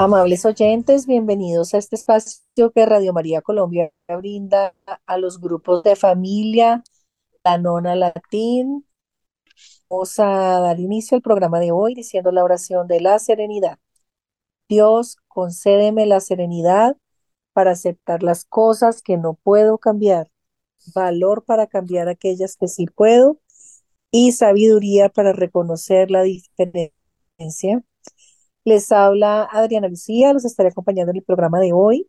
Amables oyentes, bienvenidos a este espacio que Radio María Colombia brinda a los grupos de familia, la nona latín. Vamos a dar inicio al programa de hoy diciendo la oración de la serenidad. Dios, concédeme la serenidad para aceptar las cosas que no puedo cambiar, valor para cambiar aquellas que sí puedo y sabiduría para reconocer la diferencia les habla Adriana Lucía, los estaré acompañando en el programa de hoy.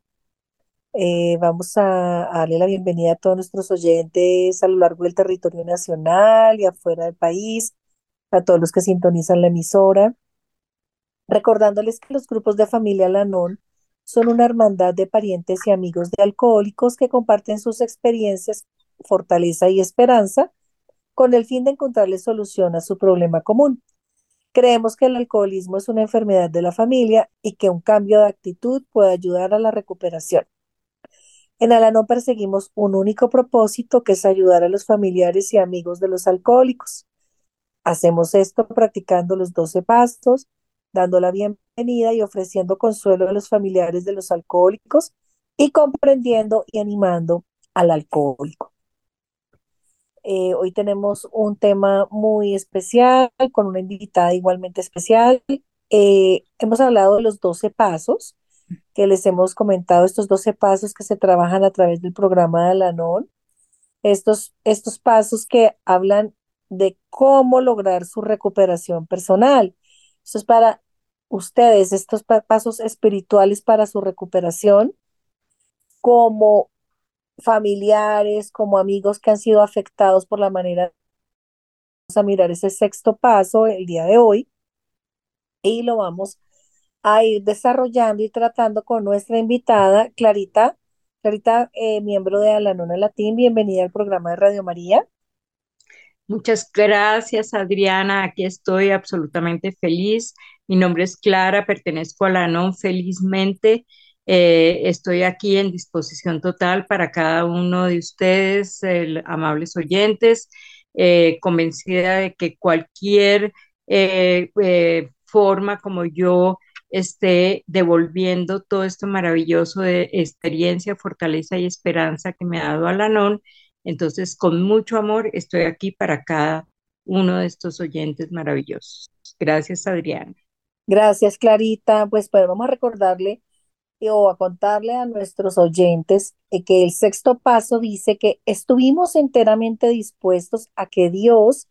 Eh, vamos a, darle la bienvenida a todos nuestros oyentes a lo largo del territorio nacional y afuera del país, a todos los que sintonizan la emisora, recordándoles que los grupos de familia Lanón son una hermandad de parientes y amigos de alcohólicos que comparten sus experiencias, fortaleza y esperanza con el fin de encontrarles solución a su problema común. Creemos que el alcoholismo es una enfermedad de la familia y que un cambio de actitud puede ayudar a la recuperación. En Alanón perseguimos un único propósito que es ayudar a los familiares y amigos de los alcohólicos. Hacemos esto practicando los 12 pasos, dando la bienvenida y ofreciendo consuelo a los familiares de los alcohólicos y comprendiendo y animando al alcohólico. Eh, hoy tenemos un tema muy especial con una invitada igualmente especial. Eh, hemos hablado de los 12 pasos que les hemos comentado, estos 12 pasos que se trabajan a través del programa de Alanon. Estos, estos pasos que hablan de cómo lograr su recuperación personal. Esto es para ustedes, estos pasos espirituales para su recuperación, como familiares, como amigos que han sido afectados por la manera. Vamos a mirar ese sexto paso el día de hoy y lo vamos a ir desarrollando y tratando con nuestra invitada, Clarita. Clarita, eh, miembro de Alanona Latín, bienvenida al programa de Radio María. Muchas gracias, Adriana. Aquí estoy absolutamente feliz. Mi nombre es Clara, pertenezco a Alanon felizmente eh, estoy aquí en disposición total para cada uno de ustedes, amables oyentes, eh, convencida de que cualquier eh, forma como yo esté devolviendo todo esto maravilloso de experiencia, fortaleza y esperanza que me ha dado Alanón. Entonces, con mucho amor, estoy aquí para cada uno de estos oyentes maravillosos. Gracias, Adriana. Gracias, Clarita. Pues, pues vamos a recordarle o a contarle a nuestros oyentes eh, que el sexto paso dice que estuvimos enteramente dispuestos a que Dios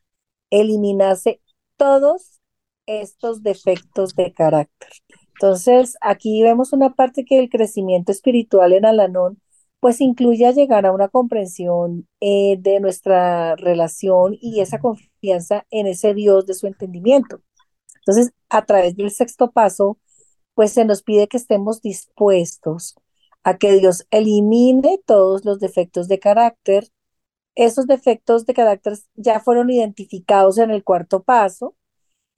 eliminase todos estos defectos de carácter. Entonces, aquí vemos una parte que el crecimiento espiritual en Alanón, pues incluye llegar a una comprensión eh, de nuestra relación y esa confianza en ese Dios de su entendimiento. Entonces, a través del sexto paso, pues se nos pide que estemos dispuestos a que Dios elimine todos los defectos de carácter. Esos defectos de carácter ya fueron identificados en el cuarto paso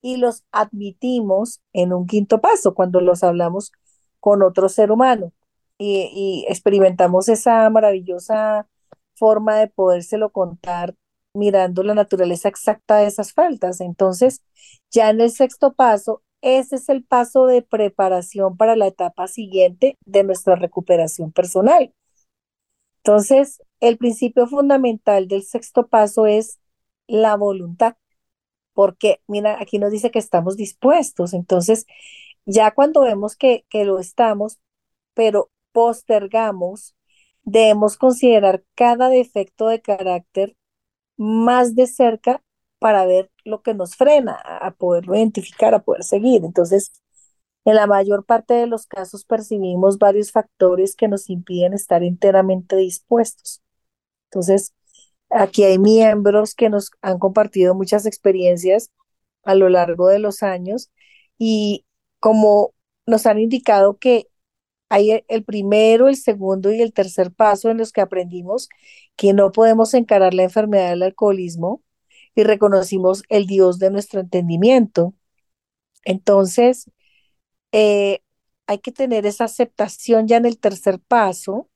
y los admitimos en un quinto paso cuando los hablamos con otro ser humano y, y experimentamos esa maravillosa forma de podérselo contar mirando la naturaleza exacta de esas faltas. Entonces, ya en el sexto paso ese es el paso de preparación para la etapa siguiente de nuestra recuperación personal. Entonces, el principio fundamental del sexto paso es la voluntad, porque mira, aquí nos dice que estamos dispuestos. Entonces, ya cuando vemos que, que lo estamos, pero postergamos, debemos considerar cada defecto de carácter más de cerca para ver lo que nos frena a poderlo identificar, a poder seguir. Entonces, en la mayor parte de los casos percibimos varios factores que nos impiden estar enteramente dispuestos. Entonces, aquí hay miembros que nos han compartido muchas experiencias a lo largo de los años y como nos han indicado que hay el primero, el segundo y el tercer paso en los que aprendimos que no podemos encarar la enfermedad del alcoholismo y reconocimos el Dios de nuestro entendimiento. Entonces, eh, hay que tener esa aceptación ya en el tercer paso,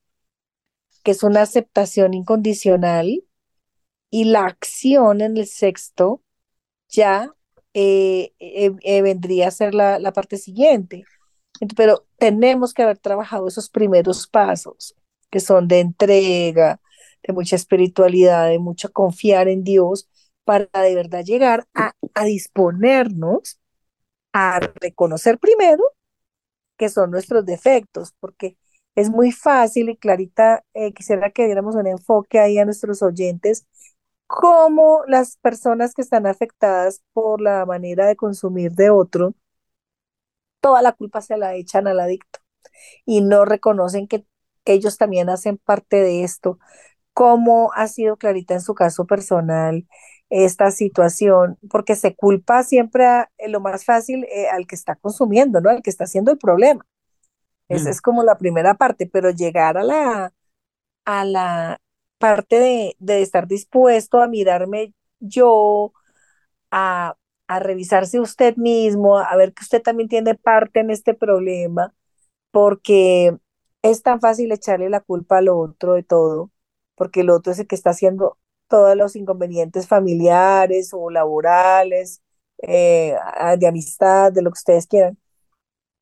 que es una aceptación incondicional, y la acción en el sexto ya eh, eh, vendría a ser la, la parte siguiente. Pero tenemos que haber trabajado esos primeros pasos, que son de entrega, de mucha espiritualidad, de mucho confiar en Dios, para de verdad llegar a, disponernos a reconocer primero que son nuestros defectos, porque es muy fácil y Clarita, eh, quisiera que diéramos un enfoque ahí a nuestros oyentes, cómo las personas que están afectadas por la manera de consumir de otro, toda la culpa se la echan al adicto y no reconocen que ellos también hacen parte de esto. ¿Cómo ha sido Clarita en su caso personal esta situación? Porque se culpa siempre a, lo más fácil eh, al que está consumiendo, ¿no? Al que está haciendo el problema. Esa mm. es como la primera parte, pero llegar a la, a la parte de, de estar dispuesto a mirarme yo, a, a revisarse usted mismo, a ver que usted también tiene parte en este problema, porque es tan fácil echarle la culpa al otro de todo, porque el otro es el que está haciendo todos los inconvenientes familiares o laborales, eh, de amistad, de lo que ustedes quieran.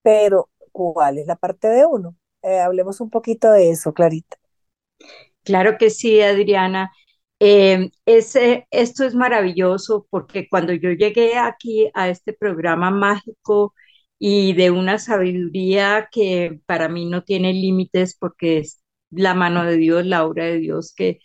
Pero, ¿cuál es la parte de uno? Eh, hablemos un poquito de eso, Clarita. Claro que sí, Adriana. Eh, ese, esto es maravilloso porque cuando yo llegué aquí a este programa mágico y de una sabiduría que para mí no tiene límites porque es la mano de Dios, la obra de Dios que,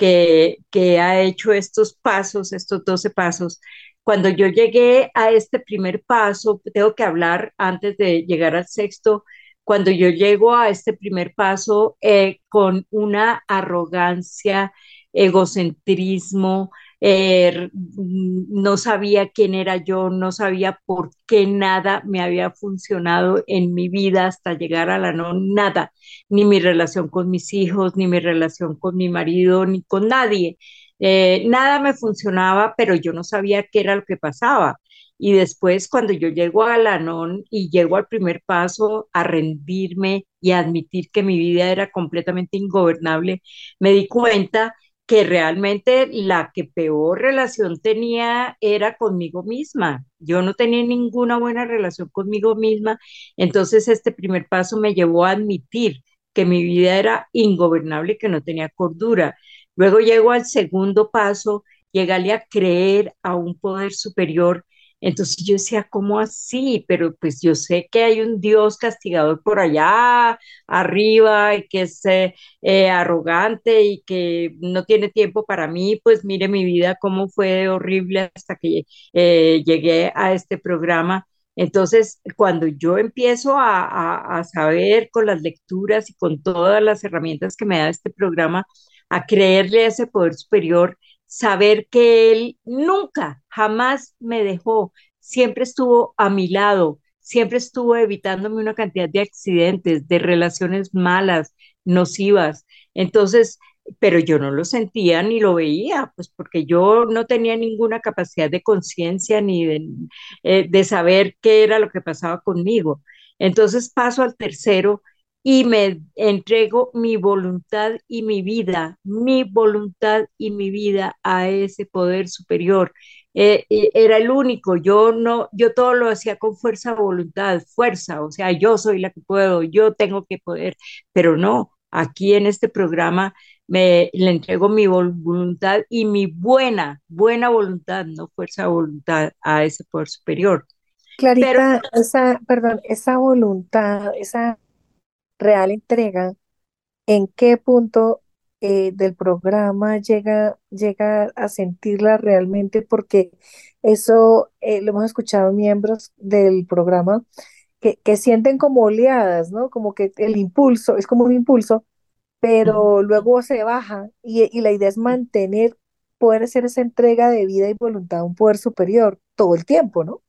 que, ha hecho estos pasos, estos 12 pasos. Cuando yo llegué a este primer paso, tengo que hablar antes de llegar al sexto, cuando yo llego a este primer paso eh, con una arrogancia, egocentrismo, eh, no sabía quién era yo, no sabía por qué nada me había funcionado en mi vida hasta llegar a la no nada, ni mi relación con mis hijos, ni mi relación con mi marido, ni con nadie. Eh, nada me funcionaba, pero yo no sabía qué era lo que pasaba. Y después cuando yo llego a la non y llego al primer paso a rendirme y a admitir que mi vida era completamente ingobernable, me di cuenta que realmente la que peor relación tenía era conmigo misma. Yo no tenía ninguna buena relación conmigo misma. Entonces este primer paso me llevó a admitir que mi vida era ingobernable, que no tenía cordura. Luego llego al segundo paso, llegarle a creer a un poder superior entonces yo decía, ¿cómo así? Pero pues yo sé que hay un Dios castigador por allá arriba y que es eh, eh, arrogante y que no tiene tiempo para mí, pues mire mi vida cómo fue horrible hasta que eh, llegué a este programa. Entonces, cuando yo empiezo a, a saber con las lecturas y con todas las herramientas que me da este programa, a creerle a ese poder superior, saber que Él nunca, jamás me dejó, siempre estuvo a mi lado, siempre estuvo evitándome una cantidad de accidentes, de relaciones malas, nocivas. Entonces, pero yo no lo sentía ni lo veía, pues porque yo no tenía ninguna capacidad de conciencia ni de, eh, de saber qué era lo que pasaba conmigo. Entonces paso al tercero y me entrego mi voluntad y mi vida, mi voluntad y mi vida a ese poder superior. Eh, eh, era el único, yo no, yo todo lo hacía con fuerza, voluntad, fuerza, o sea, yo soy la que puedo, yo tengo que poder, pero no, aquí en este programa me le entrego mi voluntad y mi buena, buena voluntad, no fuerza, voluntad a ese poder superior. Clarita, esa, perdón, esa voluntad, esa real entrega, ¿en qué punto eh, del programa llega, llega a sentirla realmente? Porque eso eh, lo hemos escuchado miembros del programa que, que sienten como oleadas, ¿no? Como que el impulso, es como un impulso, pero luego se baja y, y la idea es mantener, poder hacer esa entrega de vida y voluntad a un poder superior todo el tiempo, ¿no?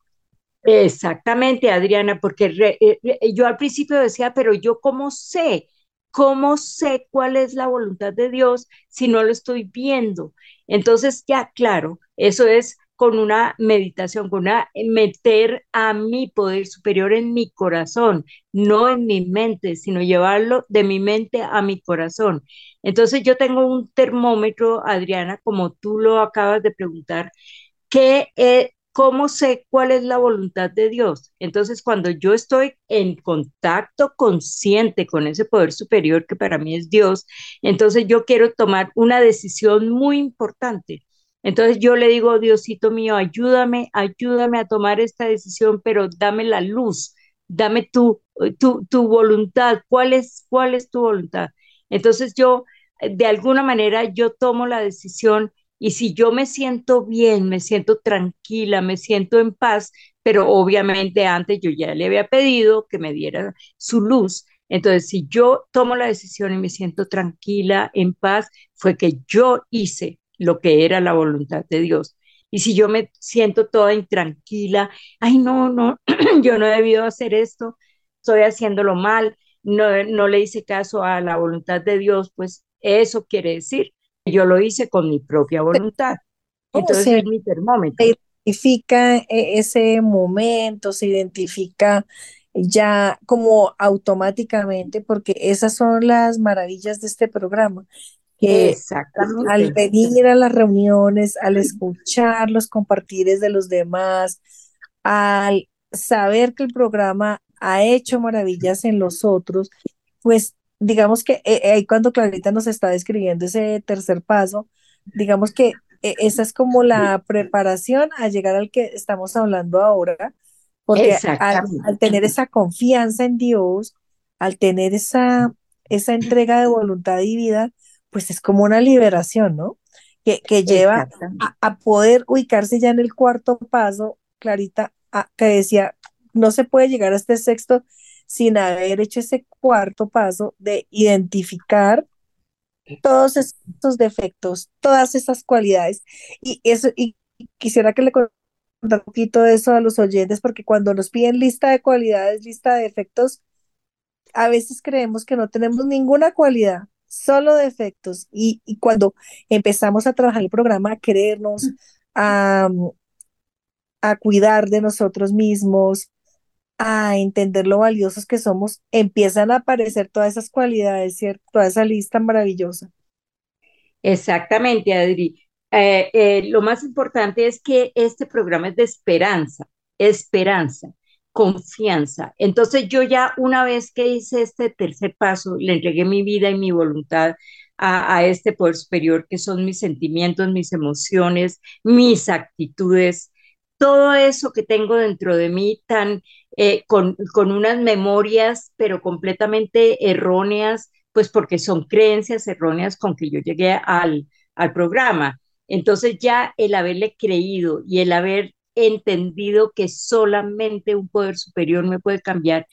Exactamente, Adriana, porque eh, eh, yo al principio decía, pero yo cómo sé, cómo sé cuál es la voluntad de Dios si no lo estoy viendo. Entonces, ya, claro, eso es con una meditación, con una eh, meter a mi poder superior en mi corazón, no en mi mente, sino llevarlo de mi mente a mi corazón. Entonces yo tengo un termómetro, Adriana, como tú lo acabas de preguntar, que ¿cómo sé cuál es la voluntad de Dios? Entonces, cuando yo estoy en contacto consciente con ese poder superior que para mí es Dios, entonces yo quiero tomar una decisión muy importante. Entonces yo le digo, Diosito mío, ayúdame, ayúdame a tomar esta decisión, pero dame la luz, dame tu, tu, tu voluntad. ¿Cuál es, ¿Cuál es tu voluntad? Entonces yo, de alguna manera, yo tomo la decisión y si yo me siento bien, me siento tranquila, me siento en paz, pero obviamente antes yo ya le había pedido que me diera su luz. Entonces, si yo tomo la decisión y me siento tranquila, en paz, fue que yo hice lo que era la voluntad de Dios. Y si yo me siento toda intranquila, ay, no, no, yo no he debido hacer esto, estoy haciéndolo mal, no, no le hice caso a la voluntad de Dios, pues eso quiere decir yo lo hice con mi propia voluntad. Entonces es mi termómetro. Se identifica e-, ese momento, se identifica ya como automáticamente, porque esas son las maravillas de este programa. Que Exactamente. Al venir a las reuniones, al escuchar los compartires de los demás, al saber que el programa ha hecho maravillas en los otros, pues digamos que eh, eh, ahí cuando Clarita nos está describiendo ese tercer paso, digamos que eh, esa es como la preparación a llegar al que estamos hablando ahora, porque al, tener esa confianza en Dios, al tener esa, esa entrega de voluntad y vida, pues es como una liberación, ¿no? Que, que lleva a, poder ubicarse ya en el cuarto paso, Clarita, que decía, no se puede llegar a este sexto sin haber hecho ese cuarto paso de identificar todos estos defectos, todas esas cualidades. Y eso, y quisiera que le contara un poquito de eso a los oyentes, porque cuando nos piden lista de cualidades, lista de defectos, a veces creemos que no tenemos ninguna cualidad, solo defectos. Y, y cuando empezamos a trabajar el programa, a querernos, a, a cuidar de nosotros mismos, a entender lo valiosos que somos, empiezan a aparecer todas esas cualidades, ¿cierto? Toda esa lista maravillosa. Exactamente, Adri. Eh, eh, lo más importante es que este programa es de esperanza, esperanza, confianza. Entonces yo ya una vez que hice este tercer paso, le entregué mi vida y mi voluntad a, a este poder superior que son mis sentimientos, mis emociones, mis actitudes, todo eso que tengo dentro de mí tan eh, con, con unas memorias, pero completamente erróneas, pues porque son creencias erróneas con que yo llegué al, al programa. Entonces ya el haberle creído y el haber entendido que solamente un poder superior me puede cambiar,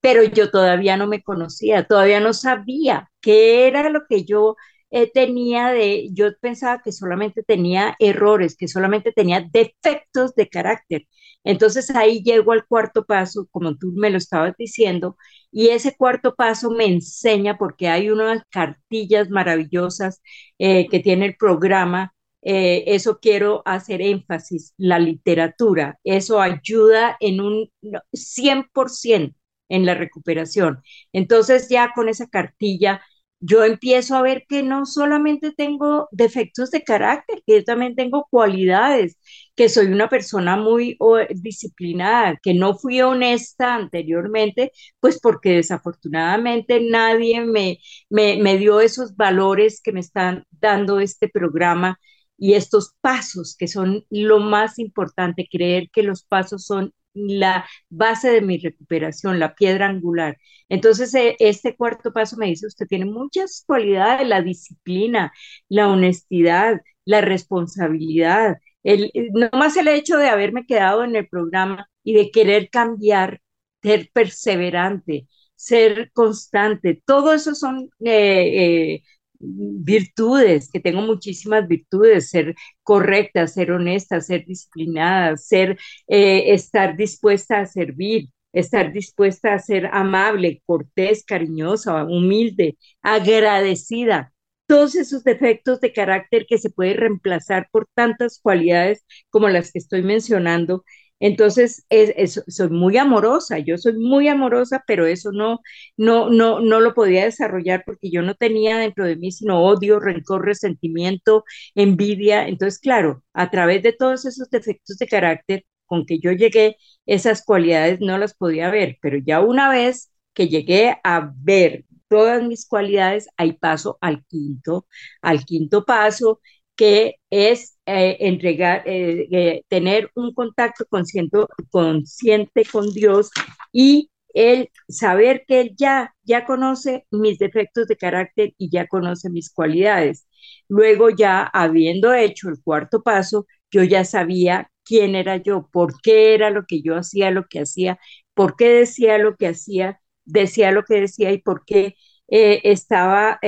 pero yo todavía no me conocía, todavía no sabía qué era lo que yo eh, tenía de, yo pensaba que solamente tenía errores, que solamente tenía defectos de carácter. Entonces ahí llego al cuarto paso, como tú me lo estabas diciendo, y ese cuarto paso me enseña, porque hay unas cartillas maravillosas eh, que tiene el programa, eh, eso quiero hacer énfasis, la literatura, eso ayuda en un 100% en la recuperación. Entonces ya con esa cartilla yo empiezo a ver que no solamente tengo defectos de carácter, que yo también tengo cualidades, que soy una persona muy disciplinada, que no fui honesta anteriormente, pues porque desafortunadamente nadie me, me, me dio esos valores que me están dando este programa y estos pasos que son lo más importante, creer que los pasos son la base de mi recuperación, la piedra angular. Entonces, eh, este cuarto paso me dice, usted tiene muchas cualidades, la disciplina, la honestidad, la responsabilidad, el, no más el hecho de haberme quedado en el programa y de querer cambiar, ser perseverante, ser constante, todo eso son eh, eh, virtudes, que tengo muchísimas virtudes, ser correcta, ser honesta, ser disciplinada, ser, eh, estar dispuesta a servir, estar dispuesta a ser amable, cortés, cariñosa, humilde, agradecida. Todos esos defectos de carácter que se puede reemplazar por tantas cualidades como las que estoy mencionando, Entonces, es, soy muy amorosa, yo soy muy amorosa, pero eso no, no, no, no lo podía desarrollar porque yo no tenía dentro de mí sino odio, rencor, resentimiento, envidia. Entonces, claro, a través de todos esos defectos de carácter con que yo llegué, esas cualidades no las podía ver, pero ya una vez que llegué a ver todas mis cualidades, ahí paso al quinto, al quinto paso, que es eh, entregar, eh, eh, tener un contacto consciente, consciente con Dios y el saber que Él ya, ya conoce mis defectos de carácter y ya conoce mis cualidades. Luego ya habiendo hecho el cuarto paso, yo ya sabía quién era yo, por qué era lo que yo hacía, lo que hacía, por qué decía lo que hacía, decía lo que decía y por qué estaba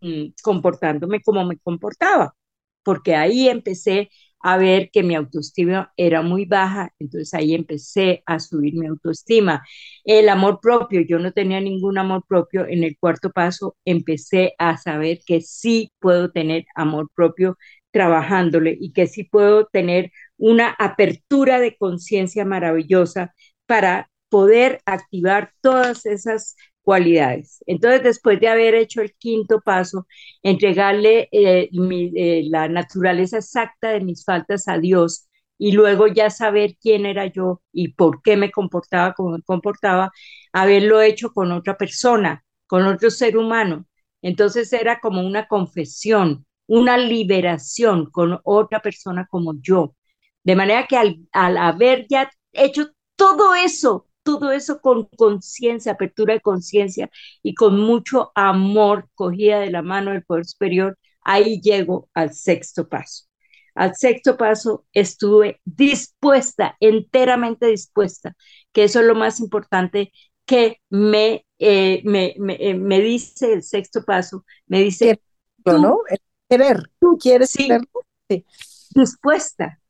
mm, comportándome como me comportaba porque ahí empecé a ver que mi autoestima era muy baja, entonces ahí empecé a subir mi autoestima. El amor propio, yo no tenía ningún amor propio, en el cuarto paso empecé a saber que sí puedo tener amor propio trabajándole y que sí puedo tener una apertura de conciencia maravillosa para poder activar todas esas cualidades. Entonces, después de haber hecho el quinto paso, entregarle eh, eh, la naturaleza exacta de mis faltas a Dios y luego ya saber quién era yo y por qué me comportaba como me comportaba, haberlo hecho con otra persona, con otro ser humano. Entonces era como una confesión, una liberación con otra persona como yo. De manera que al, al haber ya hecho todo eso, todo eso con conciencia, apertura de conciencia y con mucho amor, cogida de la mano del poder superior, ahí llego al sexto paso. Al sexto paso estuve dispuesta, enteramente dispuesta, que eso es lo más importante que me, eh, me, eh, me, dice el sexto paso, me dice... ¿no? querer, ¿tú quieres sí, Sí. Dispuesta,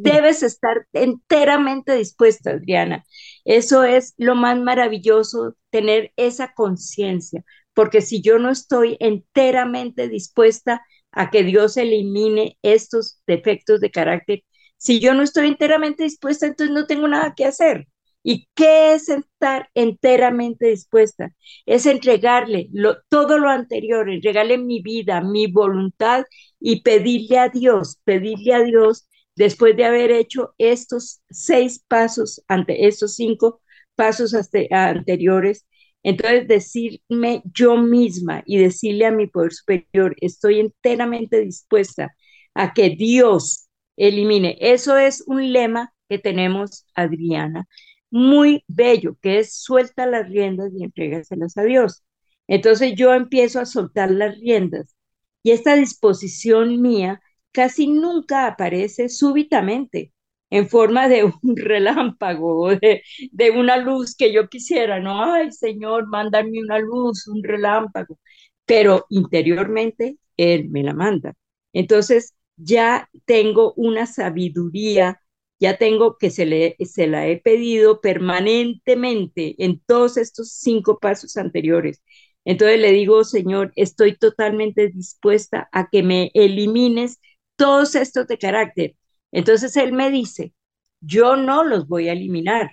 Debes estar enteramente dispuesta, Adriana. Eso es lo más maravilloso, tener esa conciencia, porque si yo no estoy enteramente dispuesta a que Dios elimine estos defectos de carácter, si yo no estoy enteramente dispuesta, entonces no tengo nada que hacer. ¿Y qué es estar enteramente dispuesta? Es entregarle todo lo anterior, entregarle mi vida, mi voluntad y pedirle a Dios, pedirle a Dios después de haber hecho estos seis pasos, ante estos cinco pasos anteriores, entonces decirme yo misma y decirle a mi poder superior, estoy enteramente dispuesta a que Dios elimine. Eso es un lema que tenemos, Adriana, muy bello, que es suelta las riendas y entrégaselas a Dios. Entonces yo empiezo a soltar las riendas y esta disposición mía casi nunca aparece súbitamente en forma de un relámpago, de, de una luz que yo quisiera, no, ay Señor, mándame una luz, un relámpago, pero interiormente Él me la manda. Entonces ya tengo una sabiduría, ya tengo que se, le, se la he pedido permanentemente en todos estos cinco pasos anteriores. Entonces le digo, Señor, estoy totalmente dispuesta a que me elimines todos estos de carácter. Entonces él me dice, yo no los voy a eliminar.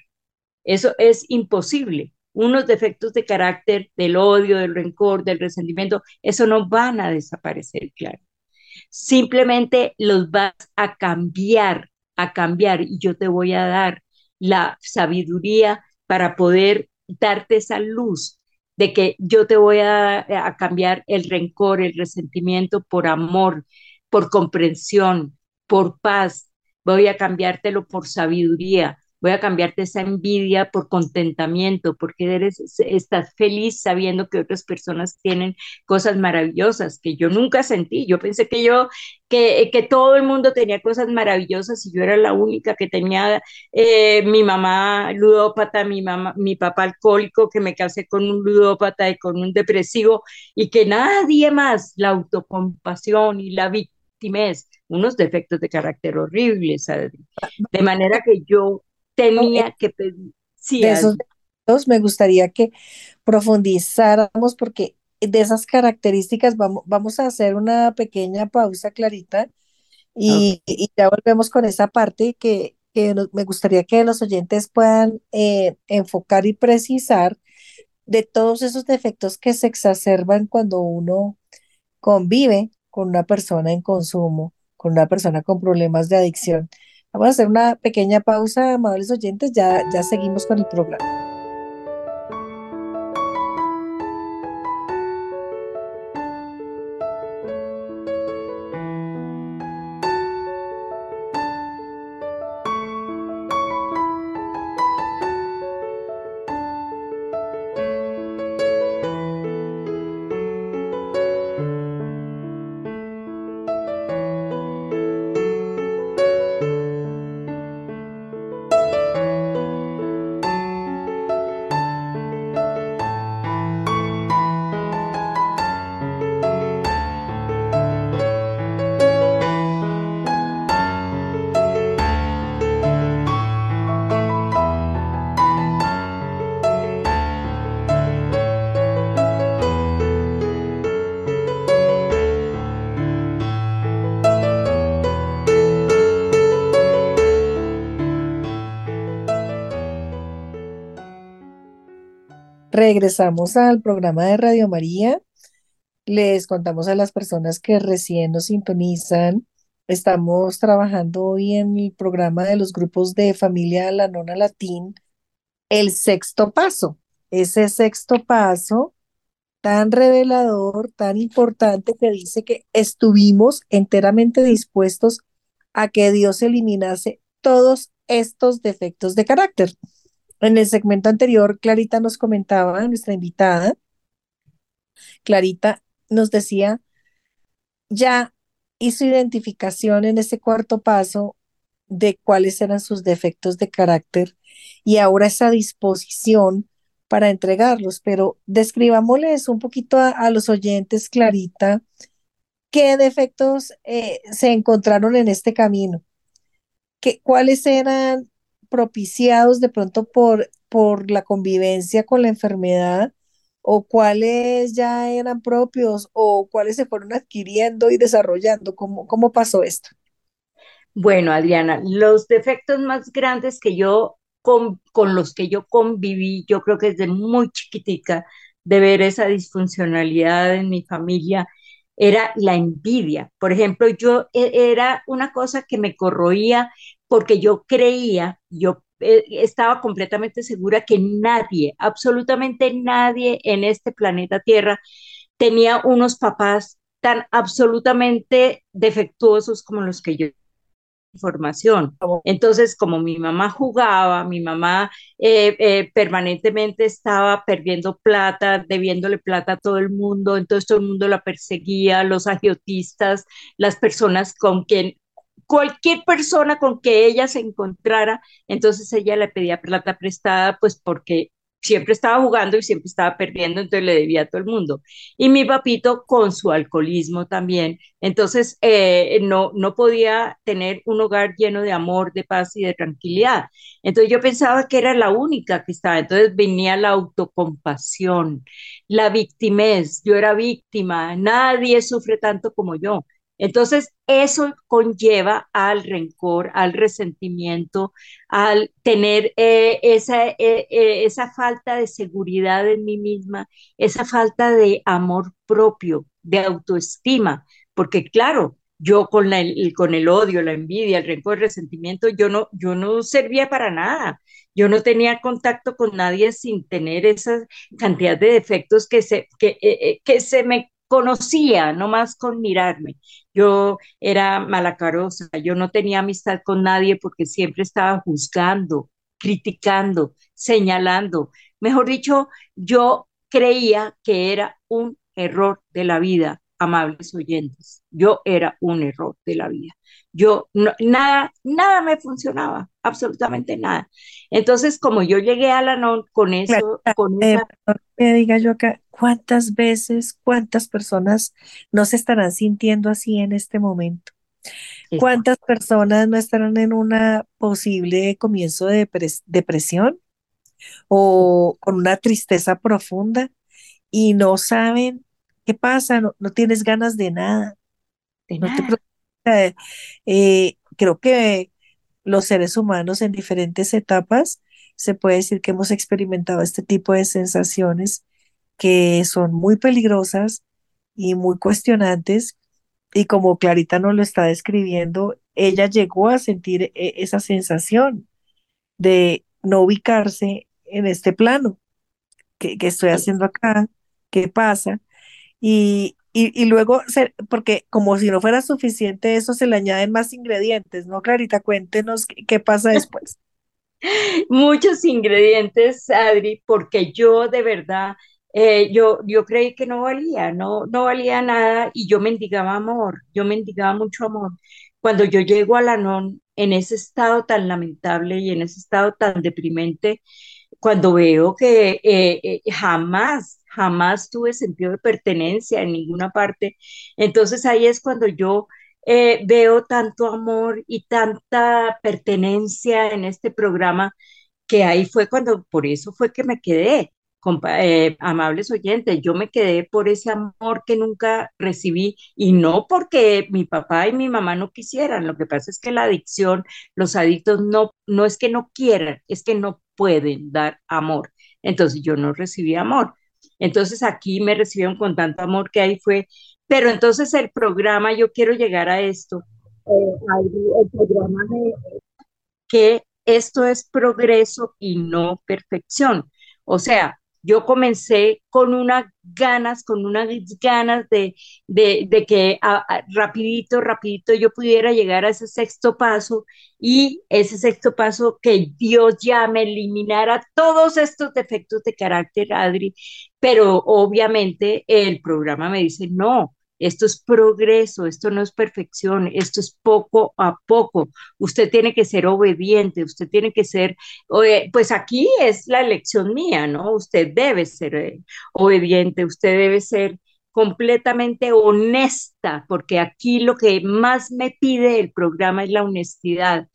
Eso es imposible. Unos defectos de carácter, del odio, del rencor, del resentimiento, eso no van a desaparecer, claro. Simplemente los vas a cambiar, a cambiar y yo te voy a dar la sabiduría para poder darte esa luz de que yo te voy a, a cambiar el rencor, el resentimiento por amor, por comprensión, por paz. Voy a cambiártelo por sabiduría. Voy a cambiarte esa envidia por contentamiento, porque eres, estás feliz sabiendo que otras personas tienen cosas maravillosas que yo nunca sentí. Yo pensé que yo, que, que todo el mundo tenía cosas maravillosas y yo era la única que tenía eh, mi mamá ludópata, mi, mamá, mi papá alcohólico, que me casé con un ludópata y con un depresivo y que nadie más, la autocompasión y la victoria unos defectos de carácter horribles, De manera que yo tenía que pedir. Sí, de esos defectos me gustaría que profundizáramos porque de esas características vamos, vamos a hacer una pequeña pausa, Clarita, y, y ya volvemos con esa parte que que me gustaría que los oyentes puedan eh, enfocar y precisar de todos esos defectos que se exacerban cuando uno convive con una persona en consumo, con una persona con problemas de adicción. Vamos a hacer una pequeña pausa, amables oyentes, ya, ya seguimos con el programa. Regresamos al programa de Radio María. Les contamos a las personas que recién nos sintonizan. Estamos trabajando hoy en el programa de los grupos de familia La Nona Latín, el sexto paso. Ese sexto paso tan revelador, tan importante que dice que estuvimos enteramente dispuestos a que Dios eliminase todos estos defectos de carácter. En el segmento anterior, Clarita nos comentaba, nuestra invitada, Clarita nos decía, ya hizo identificación en ese cuarto paso de cuáles eran sus defectos de carácter y ahora esa disposición para entregarlos, pero describámosles un poquito a, los oyentes, Clarita, qué defectos eh, se encontraron en este camino, ¿Qué, cuáles eran propiciados de pronto por, por la convivencia con la enfermedad o cuáles ya eran propios o cuáles se fueron adquiriendo y desarrollando? ¿Cómo, cómo pasó esto? Bueno, Adriana, los defectos más grandes que yo con, con, los que yo conviví, yo creo que desde muy chiquitica, de ver esa disfuncionalidad en mi familia, era la envidia. Por ejemplo, yo e, era una cosa que me corroía porque yo creía, yo eh, estaba completamente segura que nadie, absolutamente nadie en este planeta Tierra tenía unos papás tan absolutamente defectuosos como los que yo información. Entonces, como mi mamá jugaba, mi mamá eh, eh, permanentemente estaba perdiendo plata, debiéndole plata a todo el mundo, entonces todo el mundo la perseguía, los agiotistas, las personas con quien cualquier persona con que ella se encontrara, entonces ella le pedía plata prestada, pues porque siempre estaba jugando y siempre estaba perdiendo, entonces le debía a todo el mundo. Y mi papito con su alcoholismo también, entonces eh, no, no podía tener un hogar lleno de amor, de paz y de tranquilidad. Entonces yo pensaba que era la única que estaba, entonces venía la autocompasión, la victimez, yo era víctima, nadie sufre tanto como yo. Entonces, eso conlleva al rencor, al resentimiento, al tener eh, esa, eh, eh, esa falta de seguridad en mí misma, esa falta de amor propio, de autoestima, porque claro, yo con, el, con el odio, la envidia, el rencor, el resentimiento, yo no, yo no servía para nada. Yo no tenía contacto con nadie sin tener esa cantidad de defectos que se, que, que se me conocía, no más con mirarme. Yo era malacarosa, yo no tenía amistad con nadie porque siempre estaba juzgando, criticando, señalando. Mejor dicho, yo creía que era un error de la vida, amables oyentes. Yo era un error de la vida. Yo, nada, nada me funcionaba, absolutamente nada. Entonces, como yo llegué a la NON con eso, con eh, diga yo acá, ¿cuántas veces, cuántas personas no se estarán sintiendo así en este momento? ¿Cuántas personas no estarán en una posible comienzo de depresión o con una tristeza profunda y no saben qué pasa? No, tienes ganas de nada. no te eh, creo que los seres humanos en diferentes etapas, se puede decir que hemos experimentado este tipo de sensaciones que son muy peligrosas y muy cuestionantes. Y como Clarita nos lo está describiendo, ella llegó a sentir e, esa sensación de no ubicarse en este plano que, estoy haciendo acá, qué pasa. Y, y, luego, porque como si no fuera suficiente eso, se le añaden más ingredientes, ¿no, Clarita? Cuéntenos qué, pasa después. Muchos ingredientes, Adri, porque yo de verdad, eh, yo, yo creí que no valía, no, no valía nada y yo mendigaba amor, yo mendigaba mucho amor. Cuando yo llego a la non en ese estado tan lamentable y en ese estado tan deprimente, cuando veo que eh, eh, jamás, jamás tuve sentido de pertenencia en ninguna parte, entonces ahí es cuando yo eh, veo tanto amor y tanta pertenencia en este programa que ahí fue cuando, por eso fue que me quedé, eh, amables oyentes, yo me quedé por ese amor que nunca recibí y no porque mi papá y mi mamá no quisieran, lo que pasa es que la adicción, los adictos no, no es que no quieran, es que no pueden dar amor. Entonces yo no recibí amor. Entonces aquí me recibieron con tanto amor que ahí fue, pero entonces el programa, yo quiero llegar a esto, eh, el programa de que esto es progreso y no perfección. O sea, yo comencé con unas ganas, con unas ganas de, de, que rapidito, rapidito yo pudiera llegar a ese sexto paso y ese sexto paso que Dios ya me eliminara todos estos defectos de carácter, Adri, pero obviamente el programa me dice, no, esto es progreso, esto no es perfección, esto es poco a poco. Usted tiene que ser obediente, usted tiene que ser, pues aquí es la elección mía, ¿no? Usted debe ser eh, obediente, usted debe ser completamente honesta, porque aquí lo que más me pide el programa es la honestidad,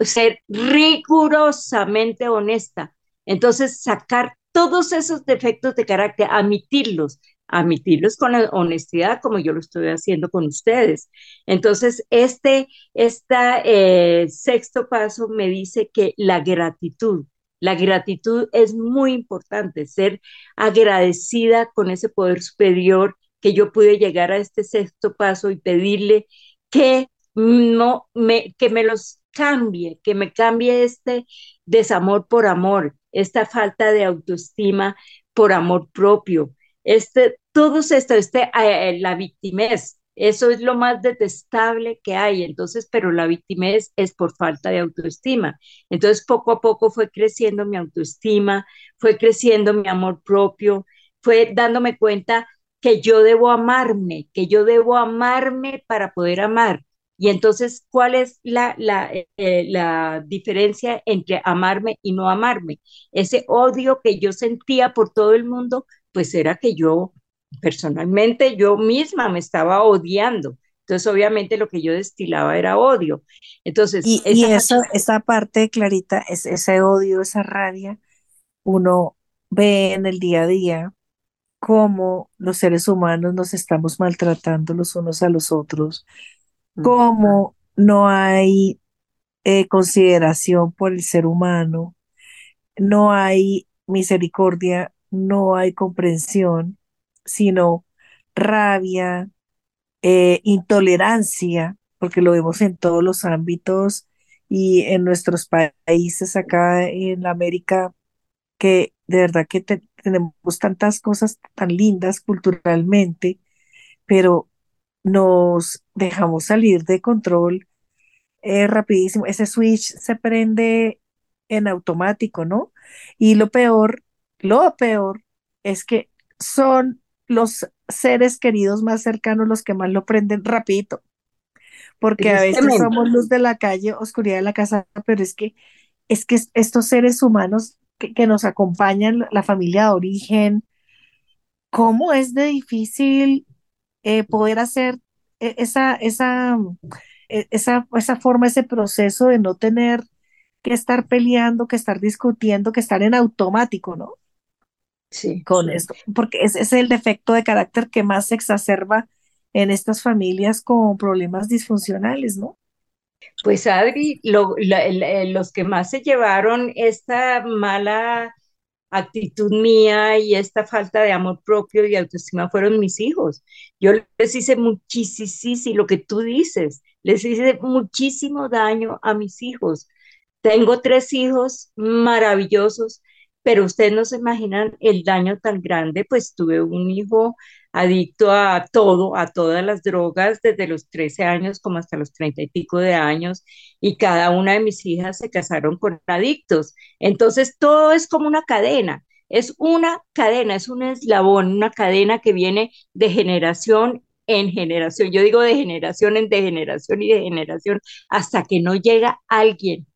ser rigurosamente honesta. Entonces, sacar todos esos defectos de carácter, admitirlos, admitirlos con honestidad como yo lo estoy haciendo con ustedes. Entonces, este, este sexto paso me dice que la gratitud, la gratitud es muy importante, ser agradecida con ese poder superior que yo pude llegar a este sexto paso y pedirle que no me, que me los cambie, que me cambie este desamor por amor, esta falta de autoestima por amor propio, este, todos esto, este, eh, eh, la victimez, eso es lo más detestable que hay. Entonces, pero la victimez es por falta de autoestima. Entonces, poco a poco fue creciendo mi autoestima, fue creciendo mi amor propio, fue dándome cuenta que yo debo amarme, que yo debo amarme para poder amar. Y entonces, ¿cuál es la, la, eh, la diferencia entre amarme y no amarme? Ese odio que yo sentía por todo el mundo, pues era que yo personalmente yo misma me estaba odiando. Entonces, obviamente lo que yo destilaba era odio. Entonces, y, esa, esa parte, Clarita, es, ese odio, esa rabia, uno ve en el día a día cómo los seres humanos nos estamos maltratando los unos a los otros, cómo no hay eh, consideración por el ser humano, no hay misericordia no hay comprensión, sino rabia, eh, intolerancia, porque lo vemos en todos los ámbitos y en nuestros países acá en América, que de verdad que tenemos tantas cosas tan lindas culturalmente, pero nos dejamos salir de control eh, rapidísimo. Ese switch se prende en automático, ¿no? Y lo peor lo peor es que son los seres queridos más cercanos los que más lo prenden rapidito, porque a veces somos luz de la calle, oscuridad de la casa, pero es que es que estos seres humanos que, nos acompañan, la familia de origen, cómo es de difícil eh, poder hacer e, esa, esa, e, esa, esa forma, ese proceso de no tener que estar peleando, que estar discutiendo, que estar en automático, ¿no? Sí, con esto, porque ese es el defecto de carácter que más se exacerba en estas familias con problemas disfuncionales, ¿no? Pues Adri, lo- la- la- los que más se llevaron esta mala actitud mía y esta falta de amor propio y autoestima fueron mis hijos. Yo les hice muchísimo, lo que tú dices, les hice muchísimo daño a mis hijos. Tengo tres hijos maravillosos, pero ustedes no se imaginan el daño tan grande, pues tuve un hijo adicto a todo, a todas las drogas, desde los 13 años como hasta los 30 y pico de años, y cada una de mis hijas se casaron con adictos. Entonces, todo es como una cadena, es una cadena, es un eslabón, una cadena que viene de generación en generación. Yo digo de generación en de generación y de generación hasta que no llega alguien.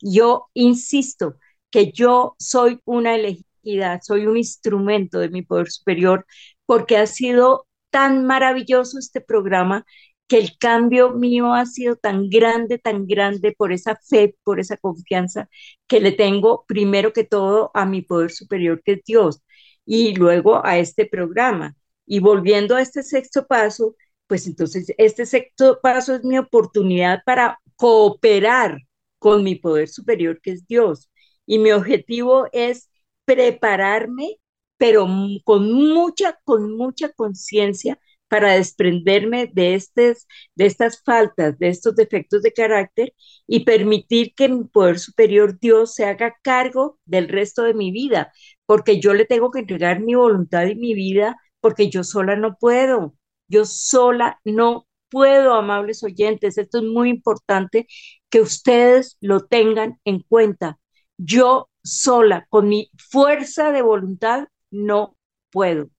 Yo insisto que yo soy una elegida, soy un instrumento de mi poder superior porque ha sido tan maravilloso este programa que el cambio mío ha sido tan grande, tan grande por esa fe, por esa confianza que le tengo primero que todo a mi poder superior que es Dios y luego a este programa. Y volviendo a este sexto paso, pues entonces este sexto paso es mi oportunidad para cooperar con mi poder superior que es Dios. Y mi objetivo es prepararme, pero con mucha, con mucha conciencia para desprenderme de, de estas faltas, de estos defectos de carácter y permitir que mi poder superior Dios se haga cargo del resto de mi vida, porque yo le tengo que entregar mi voluntad y mi vida, porque yo sola no puedo, yo sola no puedo, amables oyentes, esto es muy importante que ustedes lo tengan en cuenta. Yo sola, con mi fuerza de voluntad, no puedo.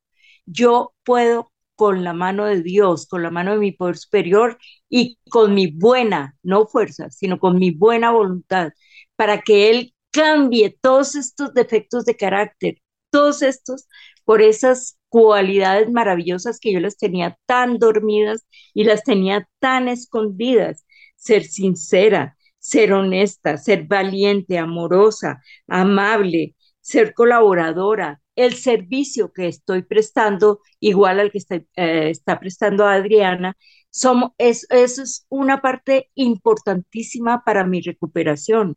Yo puedo con la mano de Dios, con la mano de mi poder superior y con mi buena, no fuerza, sino con mi buena voluntad, para que Él cambie todos estos defectos de carácter, todos estos, por esas cualidades maravillosas que yo las tenía tan dormidas y las tenía tan escondidas. Ser sincera, ser honesta, ser valiente, amorosa, amable, ser colaboradora, el servicio que estoy prestando, igual al que está, eh, está prestando Adriana, somos, es, eso es una parte importantísima para mi recuperación.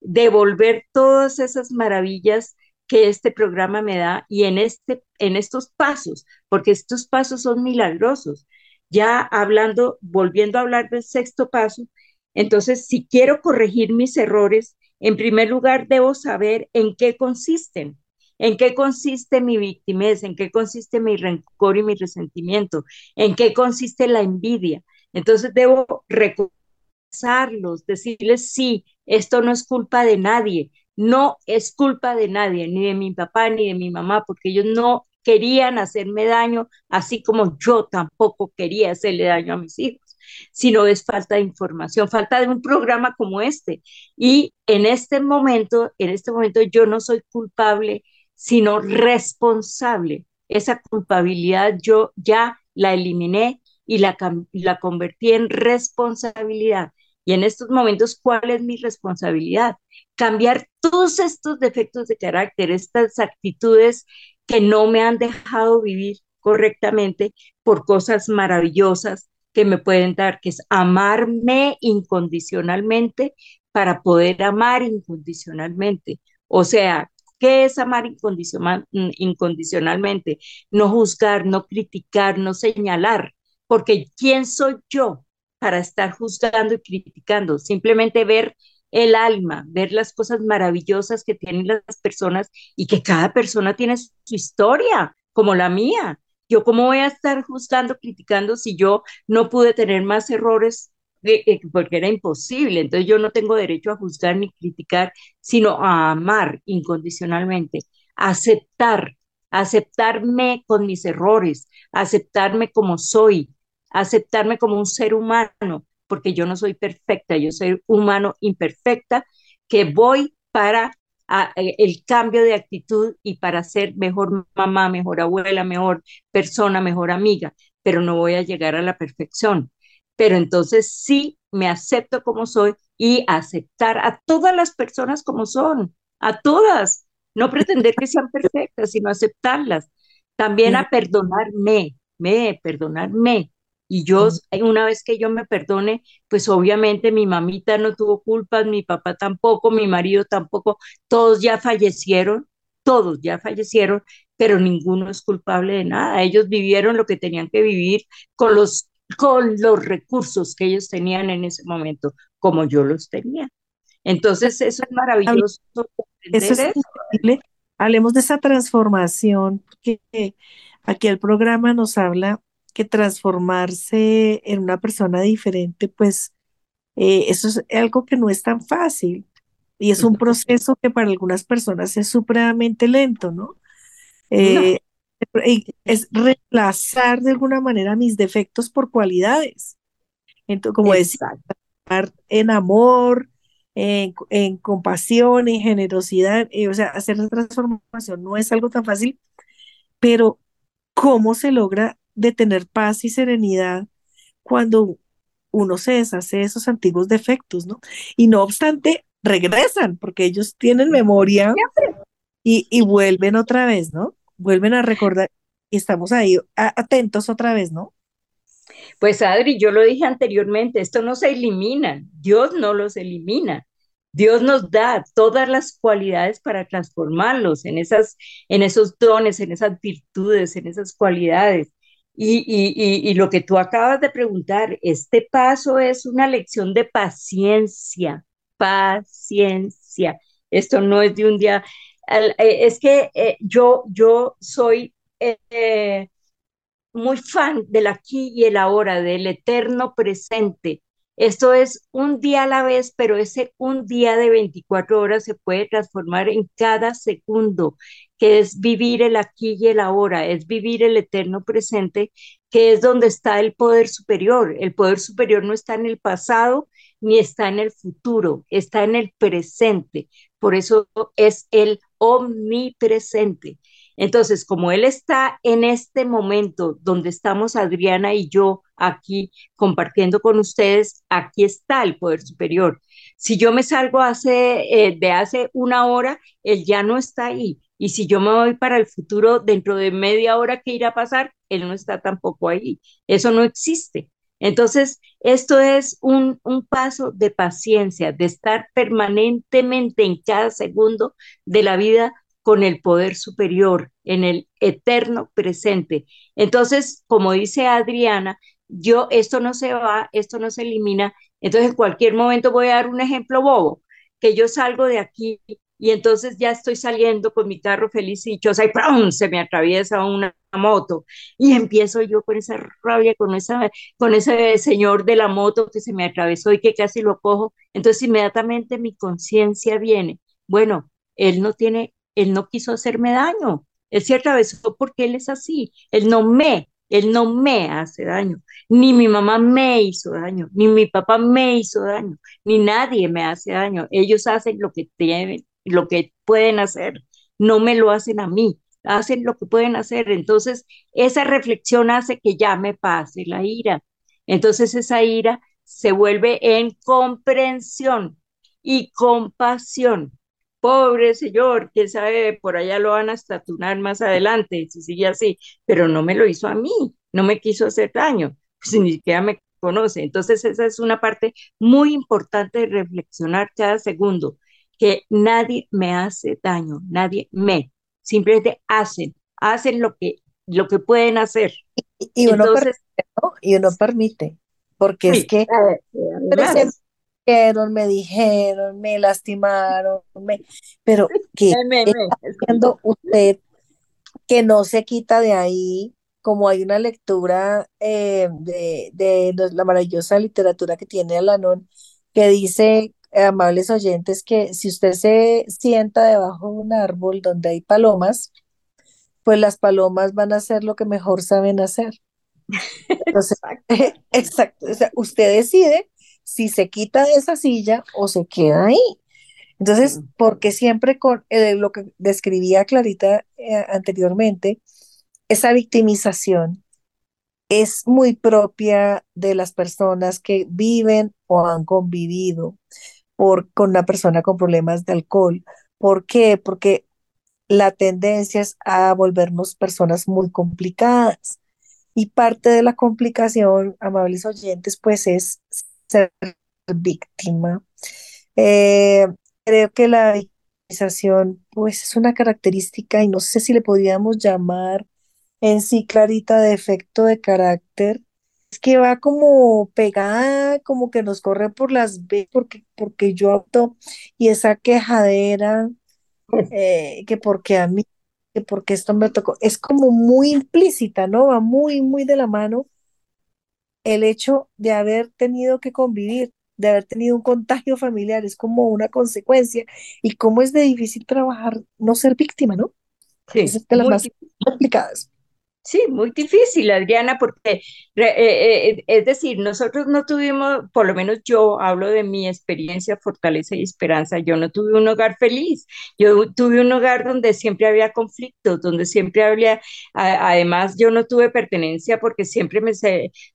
Devolver todas esas maravillas que este programa me da y en, este, en estos pasos, porque estos pasos son milagrosos. Ya hablando, volviendo a hablar del sexto paso, entonces, si quiero corregir mis errores, en primer lugar debo saber en qué consisten. ¿En qué consiste mi victimez? ¿En qué consiste mi rencor y mi resentimiento? ¿En qué consiste la envidia? Entonces debo reconocerlos, decirles, sí, esto no es culpa de nadie, no es culpa de nadie, ni de mi papá ni de mi mamá, porque ellos no querían hacerme daño, así como yo tampoco quería hacerle daño a mis hijos sino es falta de información, falta de un programa como este. Y en este momento, en este momento yo no soy culpable sino responsable. Esa culpabilidad yo ya la eliminé y la, la convertí en responsabilidad. Y en estos momentos, ¿cuál es mi responsabilidad? Cambiar todos estos defectos de carácter, estas actitudes que no me han dejado vivir correctamente por cosas maravillosas que me pueden dar, que es amarme incondicionalmente para poder amar incondicionalmente. O sea, ¿Qué es amar mm, incondicionalmente? No juzgar, no criticar, no señalar, porque ¿quién soy yo para estar juzgando y criticando? Simplemente ver el alma, ver las cosas maravillosas que tienen las personas y que cada persona tiene su historia, como la mía. Yo cómo voy a estar juzgando, criticando si yo no pude tener más errores eh, porque era imposible. Entonces yo no tengo derecho a juzgar ni criticar, sino a amar incondicionalmente, aceptar, aceptarme con mis errores, aceptarme como soy, aceptarme como un ser humano, porque yo no soy perfecta, yo soy humano imperfecta, que voy para eh, el cambio de actitud y para ser mejor mamá, mejor abuela, mejor persona, mejor amiga, pero no voy a llegar a la perfección. Pero entonces sí me acepto como soy y aceptar a todas las personas como son, a todas, no pretender que sean perfectas, sino aceptarlas. También a perdonarme, me, perdonarme, Y yo, una vez que yo me perdone, pues obviamente mi mamita no tuvo culpas, mi papá tampoco, mi marido tampoco, todos ya fallecieron, todos ya fallecieron, pero ninguno es culpable de nada. Ellos vivieron lo que tenían que vivir con los, con los recursos que ellos tenían en ese momento, como yo los tenía. Entonces, eso es maravilloso. Eso es increíble. Hablemos de esa transformación, que aquí el programa nos habla que transformarse en una persona diferente, pues eh, eso es algo que no es tan fácil y es un proceso que para algunas personas es supremamente lento, ¿no? Eh, es reemplazar de alguna manera mis defectos por cualidades. Entonces, como en amor, en, compasión, en generosidad, eh, o sea, hacer la transformación no es algo tan fácil, pero ¿cómo se logra de tener paz y serenidad cuando uno se deshace de esos antiguos defectos, ¿no? Y no obstante, regresan, porque ellos tienen memoria y, y vuelven otra vez, ¿no? Vuelven a recordar y estamos ahí atentos otra vez, ¿no? Pues Adri, yo lo dije anteriormente, esto no se elimina, Dios no los elimina. Dios nos da todas las cualidades para transformarlos en, esas, en esos dones, en esas virtudes, en esas cualidades. Y, y, y, lo que tú acabas de preguntar, este paso es una lección de paciencia, paciencia. Esto no es de un día. Eh, es que eh, yo, yo soy eh, muy fan del aquí y el ahora, del eterno presente. Esto es un día a la vez, pero ese un día de 24 horas se puede transformar en cada segundo, que es vivir el aquí y el ahora, es vivir el eterno presente, que es donde está el poder superior. El poder superior no está en el pasado ni está en el futuro, está en el presente. Por eso es el omnipresente. Entonces, como Él está en este momento donde estamos Adriana y yo aquí compartiendo con ustedes, aquí está el poder superior. Si yo me salgo hace, eh, de hace una hora, Él ya no está ahí. Y si yo me voy para el futuro, dentro de media hora que irá a pasar, Él no está tampoco ahí. Eso no existe. Entonces, esto es un, un, paso de paciencia, de estar permanentemente en cada segundo de la vida con el poder superior, en el eterno presente. Entonces, como dice Adriana, yo, esto no se va, esto no se elimina. Entonces, en cualquier momento voy a dar un ejemplo bobo, que yo salgo de aquí y entonces ya estoy saliendo con mi carro feliz y dichosa y ¡pum! se me atraviesa una moto y empiezo yo con esa rabia, con, esa, con ese señor de la moto que se me atravesó y que casi lo cojo. Entonces inmediatamente mi conciencia viene. Bueno, él no tiene él no quiso hacerme daño, él se atravesó porque él es así, él no me, él no me hace daño, ni mi mamá me hizo daño, ni mi papá me hizo daño, ni nadie me hace daño, ellos hacen lo que tienen, lo que pueden hacer, no me lo hacen a mí, hacen lo que pueden hacer, entonces esa reflexión hace que ya me pase la ira, entonces esa ira se vuelve en comprensión y compasión. Pobre señor, quién sabe, por allá lo van a estatunar más adelante, si sigue así, pero no me lo hizo a mí, no me quiso hacer daño, pues ni siquiera me conoce. Entonces esa es una parte muy importante de reflexionar cada segundo, que nadie me hace daño, nadie me, simplemente hacen, hacen lo que, lo que pueden hacer. Y, uno, permite, y uno permite, porque es que me dijeron, me lastimaron, me, pero que está usted que no se quita de ahí, como hay una lectura eh, de, de, la maravillosa literatura que tiene Alanón, que dice, amables oyentes, que si usted se sienta debajo de un árbol donde hay palomas, pues las palomas van a hacer lo que mejor saben hacer. Entonces, exacto. O sea, usted decide si se quita de esa silla o se queda ahí. Entonces, porque siempre con eh, lo que describía Clarita eh, anteriormente, esa victimización es muy propia de las personas que viven o han convivido por, con una persona con problemas de alcohol. ¿Por qué? Porque la tendencia es a volvernos personas muy complicadas Y parte de la complicación, amables oyentes, pues es ser víctima. Eh, creo que la victimización, pues es una característica y no sé si le podríamos llamar en sí, Clarita, de efecto de carácter, que va como pegada, como que nos corre por las venas, porque, porque yo opto, y esa quejadera, eh, que porque a mí, que porque esto me tocó, es como muy implícita, ¿no? Va muy, muy de la mano el hecho de haber tenido que convivir, de haber tenido un contagio familiar, es como una consecuencia, y cómo es de difícil trabajar, no ser víctima, ¿no? Sí, es de las más complicadas. Sí, muy difícil, Adriana, porque eh, eh, es decir, nosotros no tuvimos, por lo menos yo hablo de mi experiencia, fortaleza y esperanza, yo no tuve un hogar feliz, yo tuve un hogar donde siempre había conflictos, donde siempre había, además yo no tuve pertenencia porque siempre me,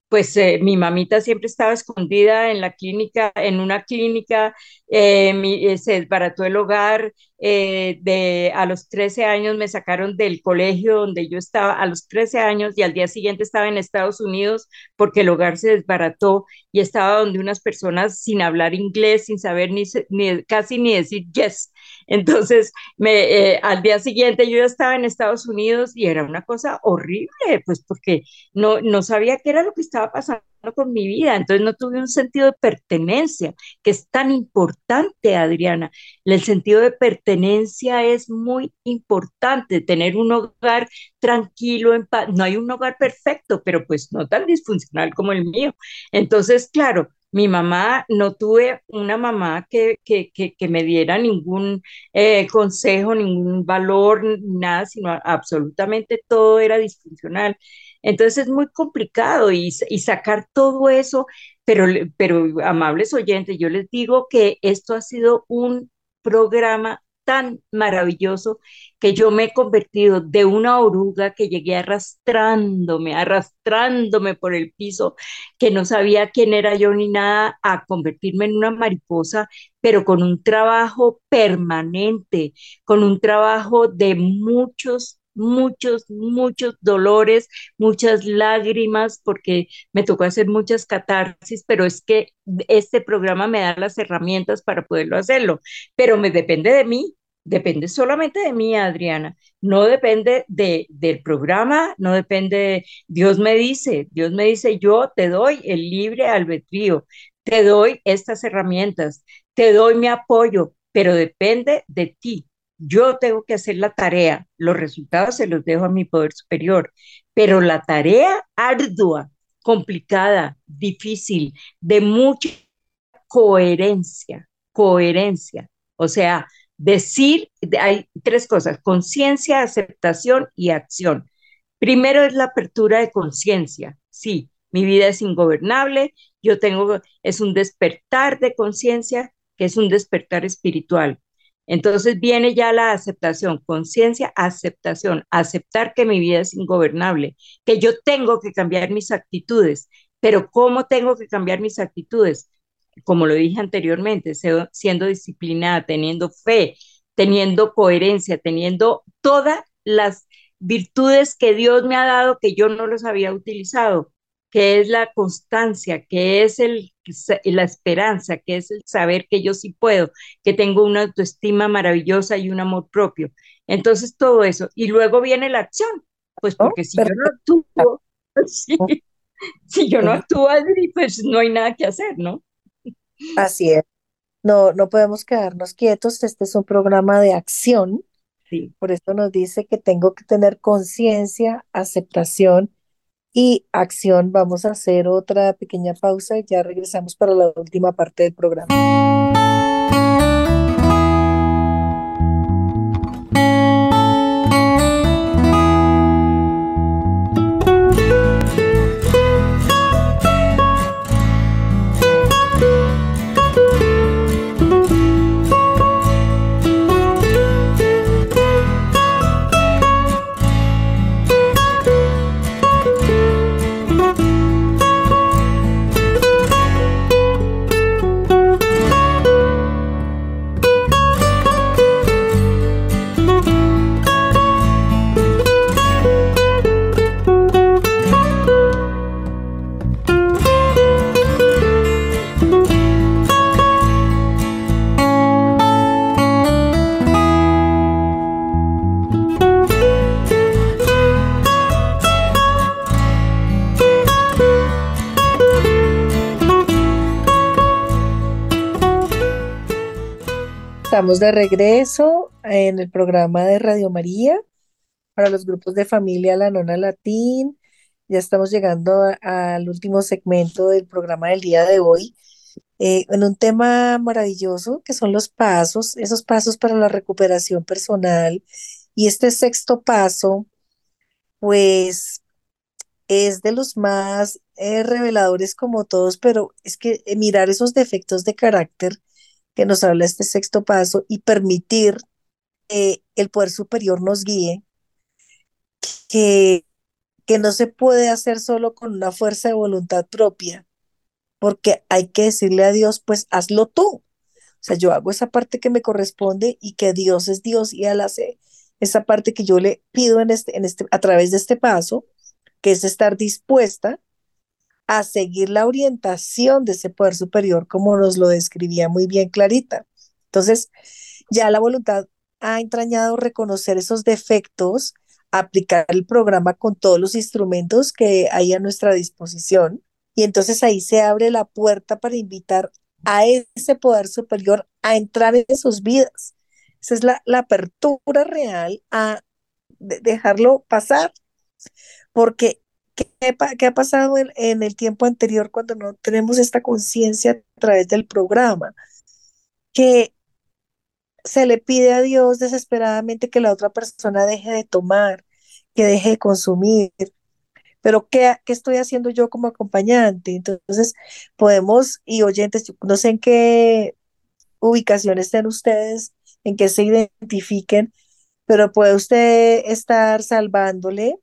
pues eh, mi mamita siempre estaba escondida en la clínica, en una clínica, eh, eh, se desbarató el hogar, de, a los 13 años me sacaron del colegio donde yo estaba, a los 13 años y al día siguiente estaba en Estados Unidos porque el hogar se desbarató y estaba donde unas personas sin hablar inglés, sin saber ni, ni casi ni decir yes. Entonces, me, al día siguiente yo ya estaba en Estados Unidos y era una cosa horrible, pues porque no, no sabía qué era lo que estaba pasando con mi vida, entonces no tuve un sentido de pertenencia, que es tan importante, Adriana. El sentido de pertenencia es muy importante, tener un hogar tranquilo, en paz. No hay un hogar perfecto, pero pues no tan disfuncional como el mío. Entonces, claro, mi mamá, no tuve una mamá que, que, que, me diera ningún eh, consejo, ningún valor, nada, sino absolutamente todo era disfuncional. Entonces es muy complicado y, sacar todo eso, pero, pero amables oyentes, yo les digo que esto ha sido un programa tan maravilloso que yo me he convertido de una oruga que llegué arrastrándome, arrastrándome por el piso, que no sabía quién era yo ni nada, a convertirme en una mariposa, pero con un trabajo permanente, con un trabajo de muchos muchos, muchos dolores, muchas lágrimas, porque me tocó hacer muchas catarsis, pero es que este programa me da las herramientas para poderlo hacerlo, pero me depende de mí, depende solamente de mí, Adriana, no depende de, del programa, no depende, Dios me dice, Dios me dice, yo te doy el libre albedrío, te doy estas herramientas, te doy mi apoyo, pero depende de ti, yo tengo que hacer la tarea, los resultados se los dejo a mi poder superior, pero la tarea ardua, complicada, difícil, de mucha coherencia, coherencia. O sea, decir, hay tres cosas, conciencia, aceptación y acción. Primero es la apertura de conciencia. Sí, mi vida es ingobernable, yo tengo, es un despertar de conciencia, que es un despertar espiritual. Entonces viene ya la aceptación, conciencia, aceptación, aceptar que mi vida es ingobernable, que yo tengo que cambiar mis actitudes, pero ¿cómo tengo que cambiar mis actitudes? Como lo dije anteriormente, siendo disciplinada, teniendo fe, teniendo coherencia, teniendo todas las virtudes que Dios me ha dado que yo no los había utilizado que es la constancia, que es el, la esperanza, que es el saber que yo sí puedo, que tengo una autoestima maravillosa y un amor propio. Entonces, todo eso. Y luego viene la acción, pues oh, porque si yo no actúo, oh. si yo no actúo, pues no hay nada que hacer, ¿no? Así es. No, no podemos quedarnos quietos. Este es un programa de acción. Sí. Por eso nos dice que tengo que tener conciencia, aceptación y acción. Vamos a hacer otra pequeña pausa y ya regresamos para la última parte del programa. Estamos de regreso en el programa de Radio María para los grupos de familia La Nona Latín. Ya estamos llegando al último segmento del programa del día de hoy, eh, en un tema maravilloso que son los pasos, esos pasos para la recuperación personal. Y este sexto paso, pues, es de los más eh, reveladores como todos, pero es que mirar esos defectos de carácter que nos habla este sexto paso y permitir que el poder superior nos guíe, que, que no se puede hacer solo con una fuerza de voluntad propia, porque hay que decirle a Dios, pues hazlo tú. O sea, yo hago esa parte que me corresponde y que Dios es Dios y Él hace esa parte que yo le pido en este, en este, a través de este paso, que es estar dispuesta a seguir la orientación de ese poder superior, como nos lo describía muy bien Clarita. Entonces, ya la voluntad ha entrañado reconocer esos defectos, aplicar el programa con todos los instrumentos que hay a nuestra disposición. Y entonces ahí se abre la puerta para invitar a ese poder superior a entrar en sus vidas. Esa es la, la apertura real a dejarlo pasar, porque ¿Qué, ha pasado en, el tiempo anterior cuando no tenemos esta conciencia a través del programa? Que se le pide a Dios desesperadamente que la otra persona deje de tomar, que deje de consumir. Pero ¿qué, qué estoy haciendo yo como acompañante? Entonces, podemos, y oyentes, no sé en qué ubicación estén ustedes, en qué se identifiquen, pero puede usted estar salvándole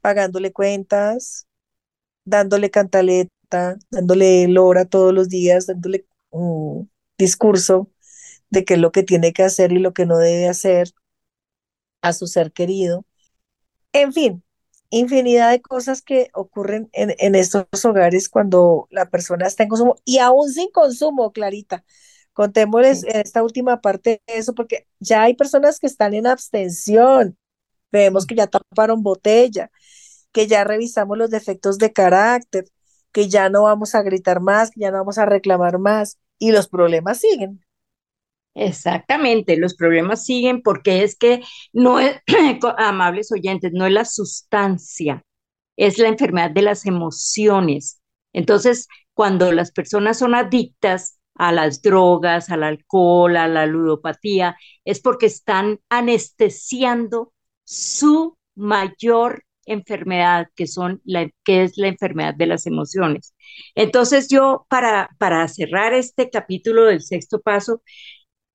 pagándole cuentas, dándole cantaleta, dándole lora todos los días, dándole un discurso de qué es lo que tiene que hacer y lo que no debe hacer a su ser querido. En fin, infinidad de cosas que ocurren en, estos hogares cuando la persona está en consumo y aún sin consumo, Clarita. Contémosles esta última parte de eso, porque ya hay personas que están en abstención. Vemos que ya taparon botella, que ya revisamos los defectos de carácter, que ya no vamos a gritar más, que ya no vamos a reclamar más y los problemas siguen. Exactamente, los problemas siguen porque es que no es, amables oyentes, no es la sustancia, es la enfermedad de las emociones. Entonces, cuando las personas son adictas a las drogas, al alcohol, a la ludopatía, es porque están anestesiando su mayor enfermedad, que, son la, que es la enfermedad de las emociones. Entonces yo, para, para cerrar este capítulo del sexto paso,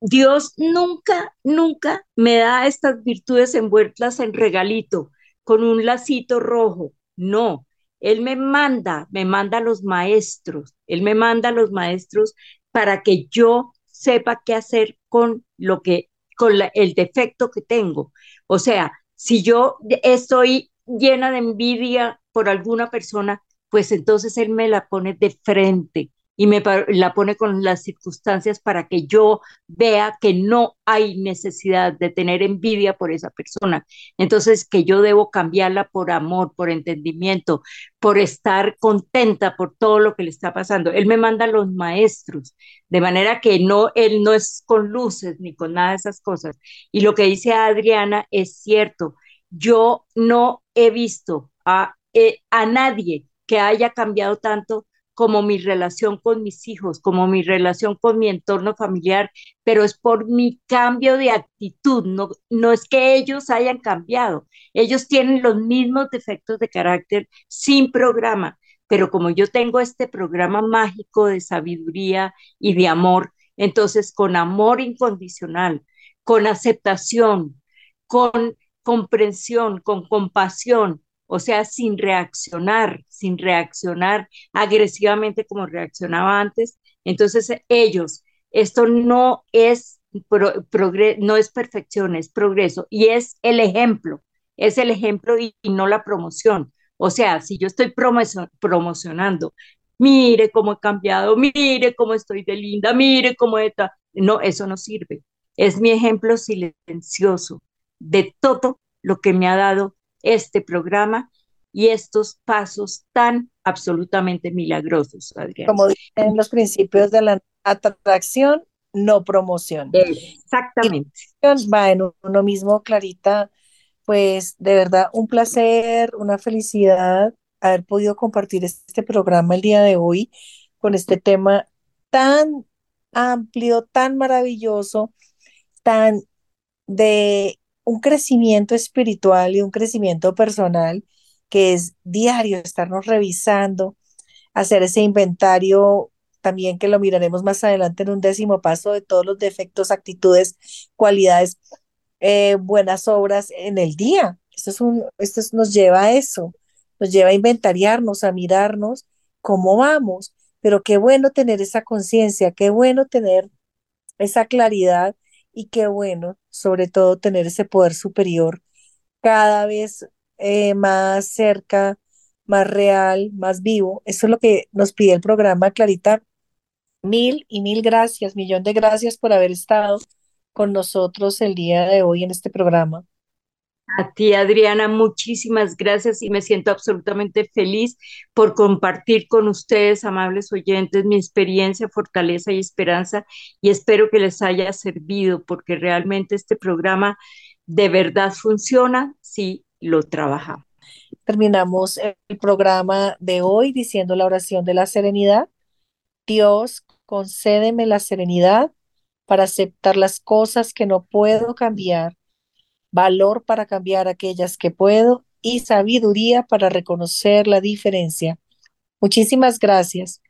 Dios nunca, nunca me da estas virtudes envueltas en regalito, con un lacito rojo. No, Él me manda, me manda a los maestros, Él me manda a los maestros para que yo sepa qué hacer con lo que, con el defecto que tengo. O sea, si yo estoy llena de envidia por alguna persona, pues entonces él me la pone de frente y me la pone con las circunstancias para que yo vea que no hay necesidad de tener envidia por esa persona. Entonces, que yo debo cambiarla por amor, por entendimiento, por estar contenta por todo lo que le está pasando. Él me manda los maestros, de manera que no, él no es con luces ni con nada de esas cosas. Y lo que dice Adriana es cierto yo no he visto a, eh, a nadie que haya cambiado tanto como mi relación con mis hijos, como mi relación con mi entorno familiar, pero es por mi cambio de actitud, no, no es que ellos hayan cambiado, ellos tienen los mismos defectos de carácter sin programa, pero como yo tengo este programa mágico de sabiduría y de amor, entonces con amor incondicional, con aceptación, con comprensión, con compasión, o sea, sin reaccionar, sin reaccionar agresivamente como reaccionaba antes. Entonces ellos, esto no es, no es perfección, es progreso y es el ejemplo, es el ejemplo y, no la promoción. O sea, si yo estoy promocionando, mire cómo he cambiado, mire cómo estoy de linda, mire cómo está, no, eso no sirve. Es mi ejemplo silencioso, de todo lo que me ha dado este programa y estos pasos tan absolutamente milagrosos, Adriana. Como dicen los principios de la atracción no promoción. Exactamente. Y va en uno mismo, Clarita, pues de verdad un placer, una felicidad haber podido compartir este programa el día de hoy con este tema tan amplio, tan maravilloso, tan de un crecimiento espiritual y un crecimiento personal que es diario, estarnos revisando, hacer ese inventario también que lo miraremos más adelante en un décimo paso de todos los defectos, actitudes, cualidades, eh, buenas obras en el día. Esto, es un, esto nos lleva a eso, nos lleva a inventariarnos, a mirarnos cómo vamos, pero qué bueno tener esa conciencia, qué bueno tener esa claridad y qué bueno, sobre todo, tener ese poder superior cada vez eh, más cerca, más real, más vivo. Eso es lo que nos pide el programa, Clarita. Mil y mil gracias, millón de gracias por haber estado con nosotros el día de hoy en este programa. A ti, Adriana, muchísimas gracias y me siento absolutamente feliz por compartir con ustedes, amables oyentes, mi experiencia, fortaleza y esperanza y espero que les haya servido porque realmente este programa de verdad funciona si lo trabajamos. Terminamos el programa de hoy diciendo la oración de la serenidad. Dios, concédeme la serenidad para aceptar las cosas que no puedo cambiar valor para cambiar aquellas que puedo y sabiduría para reconocer la diferencia. Muchísimas gracias.